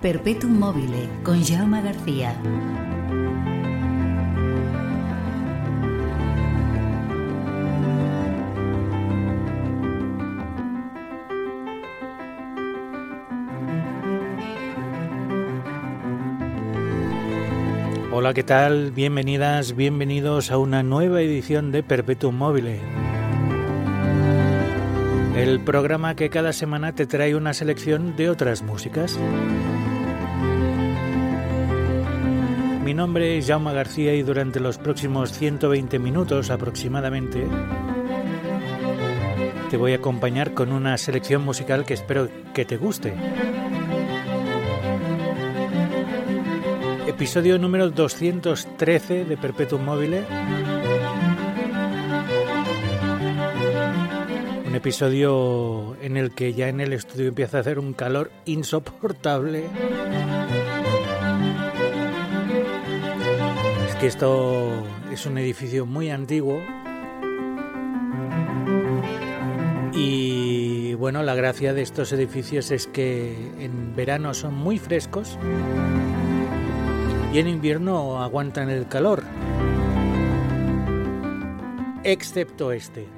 Perpetuum mobile con Jaume García. Hola, ¿qué tal? Bienvenidas, bienvenidos a una nueva edición de Perpetuum Mobile. El programa que cada semana te trae una selección de otras músicas. Mi nombre es Jaume García y durante los próximos 120 minutos aproximadamente te voy a acompañar con una selección musical que espero que te guste. Episodio número 213 de Perpetuum Mobile. Episodio en el que ya en el estudio empieza a hacer un calor insoportable. Es que esto es un edificio muy antiguo. Y bueno, la gracia de estos edificios es que en verano son muy frescos y en invierno aguantan el calor. Excepto este.